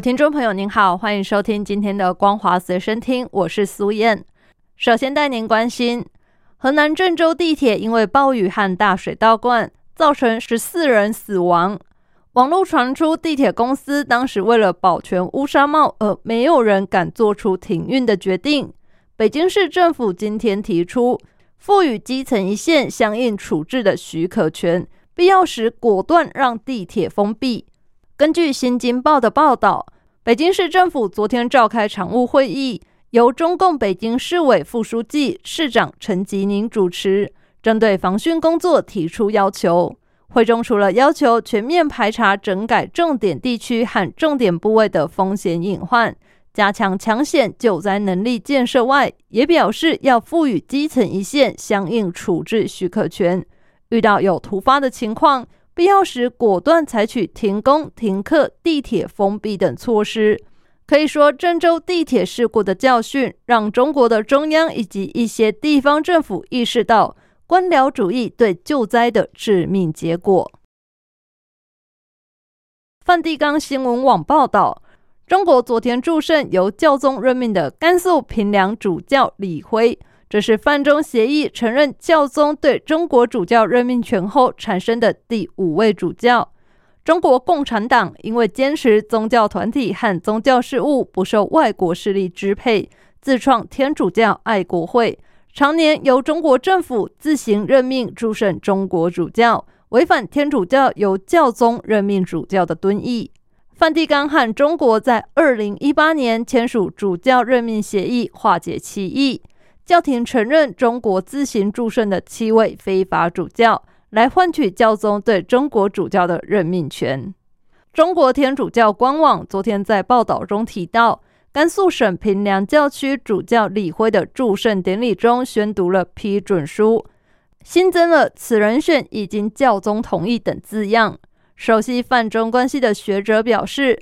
听众朋友，您好，欢迎收听今天的《光华随身听》，我是苏燕。首先带您关心，河南郑州地铁因为暴雨和大水倒灌，造成十四人死亡。网络传出，地铁公司当时为了保全乌纱帽，而没有人敢做出停运的决定。北京市政府今天提出，赋予基层一线相应处置的许可权，必要时果断让地铁封闭。根据《新京报》的报道，北京市政府昨天召开常务会议，由中共北京市委副书记、市长陈吉宁主持，针对防汛工作提出要求。会中除了要求全面排查整改重点地区和重点部位的风险隐患，加强抢险救灾能力建设外，也表示要赋予基层一线相应处置许可权，遇到有突发的情况。必要时，果断采取停工、停课、地铁封闭等措施。可以说，郑州地铁事故的教训，让中国的中央以及一些地方政府意识到官僚主义对救灾的致命结果。梵蒂冈新闻网报道，中国昨天祝圣由教宗任命的甘肃平凉主教李辉。这是范中协议承认教宗对中国主教任命权后产生的第五位主教。中国共产党因为坚持宗教团体和宗教事务不受外国势力支配，自创天主教爱国会，常年由中国政府自行任命诸圣中国主教，违反天主教由教宗任命主教的敦义。梵蒂冈和中国在二零一八年签署主教任命协议，化解歧义。教廷承认中国自行祝圣的七位非法主教，来换取教宗对中国主教的任命权。中国天主教官网昨天在报道中提到，甘肃省平凉教区主教李辉的祝圣典礼中宣读了批准书，新增了“此人选已经教宗同意”等字样。熟悉泛中关系的学者表示。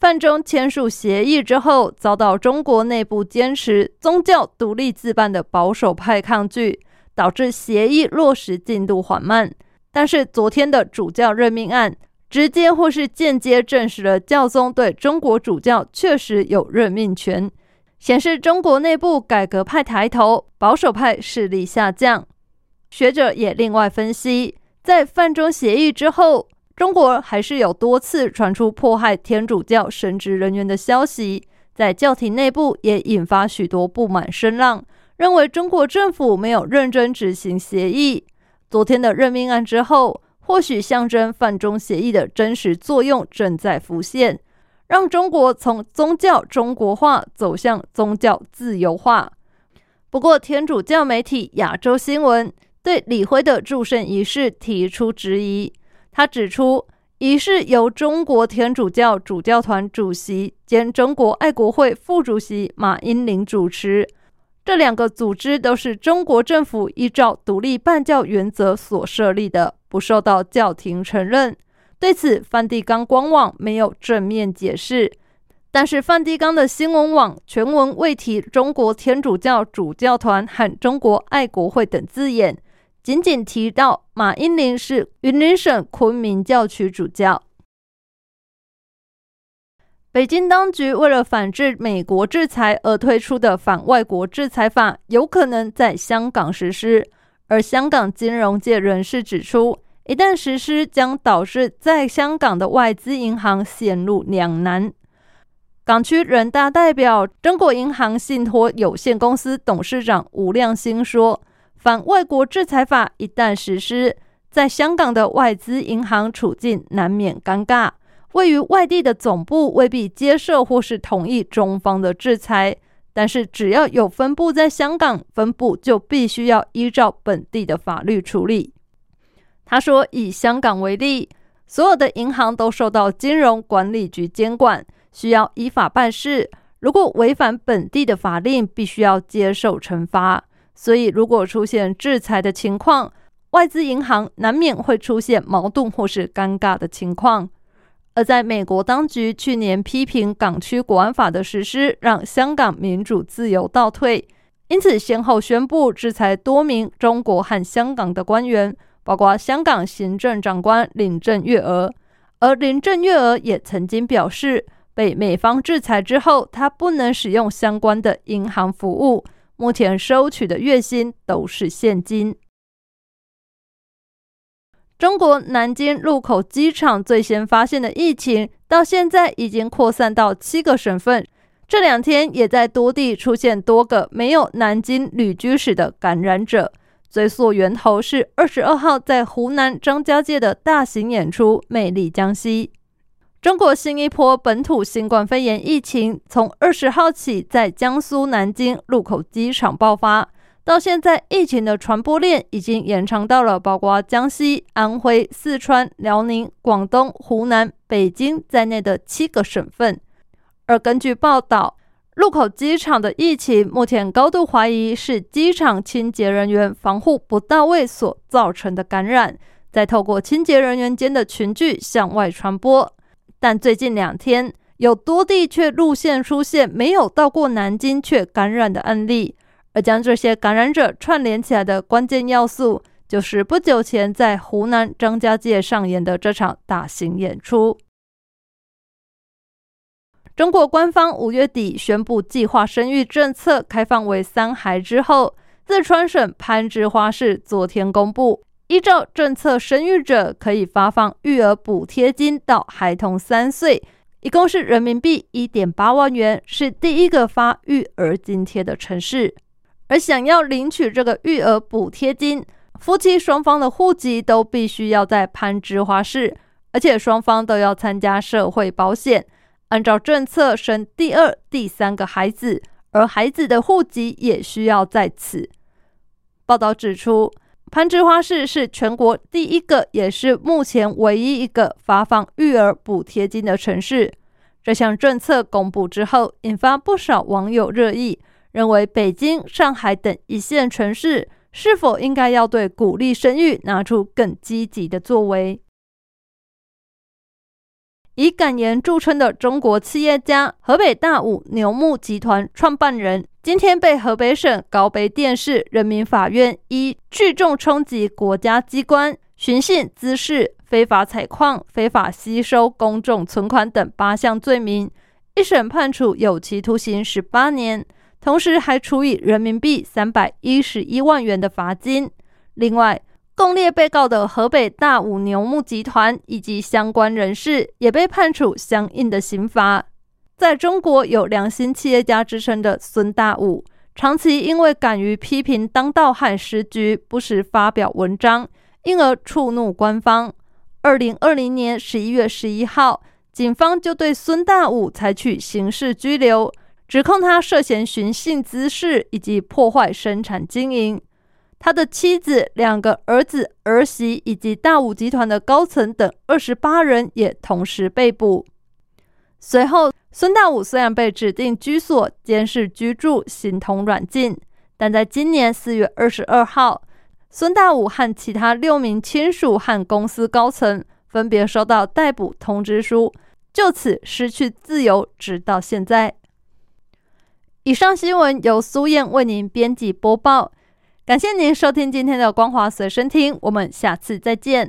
范中签署协议之后，遭到中国内部坚持宗教独立自办的保守派抗拒，导致协议落实进度缓慢。但是，昨天的主教任命案直接或是间接证实了教宗对中国主教确实有任命权，显示中国内部改革派抬头，保守派势力下降。学者也另外分析，在范中协议之后。中国还是有多次传出迫害天主教神职人员的消息，在教廷内部也引发许多不满声浪，认为中国政府没有认真执行协议。昨天的任命案之后，或许象征范中协议的真实作用正在浮现，让中国从宗教中国化走向宗教自由化。不过，天主教媒体亚洲新闻对李辉的祝圣仪式提出质疑。他指出，仪式由中国天主教主教团主席兼中国爱国会副主席马英林主持。这两个组织都是中国政府依照独立办教原则所设立的，不受到教廷承认。对此，梵蒂冈官网没有正面解释，但是梵蒂冈的新闻网全文未提中国天主教主教团和中国爱国会等字眼。仅仅提到马英林是云林省昆明教区主教。北京当局为了反制美国制裁而推出的反外国制裁法，有可能在香港实施。而香港金融界人士指出，一旦实施，将导致在香港的外资银行陷入两难。港区人大代表中国银行信托有限公司董事长吴亮星说。反外国制裁法一旦实施，在香港的外资银行处境难免尴尬。位于外地的总部未必接受或是同意中方的制裁，但是只要有分部在香港，分部就必须要依照本地的法律处理。他说，以香港为例，所有的银行都受到金融管理局监管，需要依法办事。如果违反本地的法令，必须要接受惩罚。所以，如果出现制裁的情况，外资银行难免会出现矛盾或是尴尬的情况。而在美国当局去年批评港区国安法的实施，让香港民主自由倒退，因此先后宣布制裁多名中国和香港的官员，包括香港行政长官林郑月娥。而林郑月娥也曾经表示，被美方制裁之后，她不能使用相关的银行服务。目前收取的月薪都是现金。中国南京禄口机场最先发现的疫情，到现在已经扩散到七个省份。这两天也在多地出现多个没有南京旅居史的感染者。追溯源头是二十二号在湖南张家界的大型演出《魅力江西》。中国新一波本土新冠肺炎疫情从二十号起在江苏南京禄口机场爆发，到现在疫情的传播链已经延长到了包括江西、安徽、四川、辽宁、广东、湖南、北京在内的七个省份。而根据报道，禄口机场的疫情目前高度怀疑是机场清洁人员防护不到位所造成的感染，再透过清洁人员间的群聚向外传播。但最近两天，有多地却路线出现没有到过南京却感染的案例，而将这些感染者串联起来的关键要素，就是不久前在湖南张家界上演的这场大型演出。中国官方五月底宣布计划生育政策开放为三孩之后，四川省攀枝花市昨天公布。依照政策，生育者可以发放育儿补贴金到孩童三岁，一共是人民币一点八万元，是第一个发育儿津贴的城市。而想要领取这个育儿补贴金，夫妻双方的户籍都必须要在攀枝花市，而且双方都要参加社会保险。按照政策，生第二、第三个孩子，而孩子的户籍也需要在此。报道指出。攀枝花市是全国第一个，也是目前唯一一个发放育儿补贴金的城市。这项政策公布之后，引发不少网友热议，认为北京、上海等一线城市是否应该要对鼓励生育拿出更积极的作为。以敢言著称的中国企业家河北大武牛牧集团创办人。今天被河北省高碑店市人民法院以聚众冲击国家机关、寻衅滋事、非法采矿、非法吸收公众存款等八项罪名，一审判处有期徒刑十八年，同时还处以人民币三百一十一万元的罚金。另外，共列被告的河北大武牛牧集团以及相关人士也被判处相应的刑罚。在中国有良心企业家之称的孙大武，长期因为敢于批评当道和时局，不时发表文章，因而触怒官方。二零二零年十一月十一号，警方就对孙大武采取刑事拘留，指控他涉嫌寻衅滋事以及破坏生产经营。他的妻子、两个儿子、儿媳以及大武集团的高层等二十八人也同时被捕。随后。孙大武虽然被指定居所监视居住，形同软禁，但在今年四月二十二号，孙大武和其他六名亲属和公司高层分别收到逮捕通知书，就此失去自由，直到现在。以上新闻由苏燕为您编辑播报，感谢您收听今天的光华随身听，我们下次再见。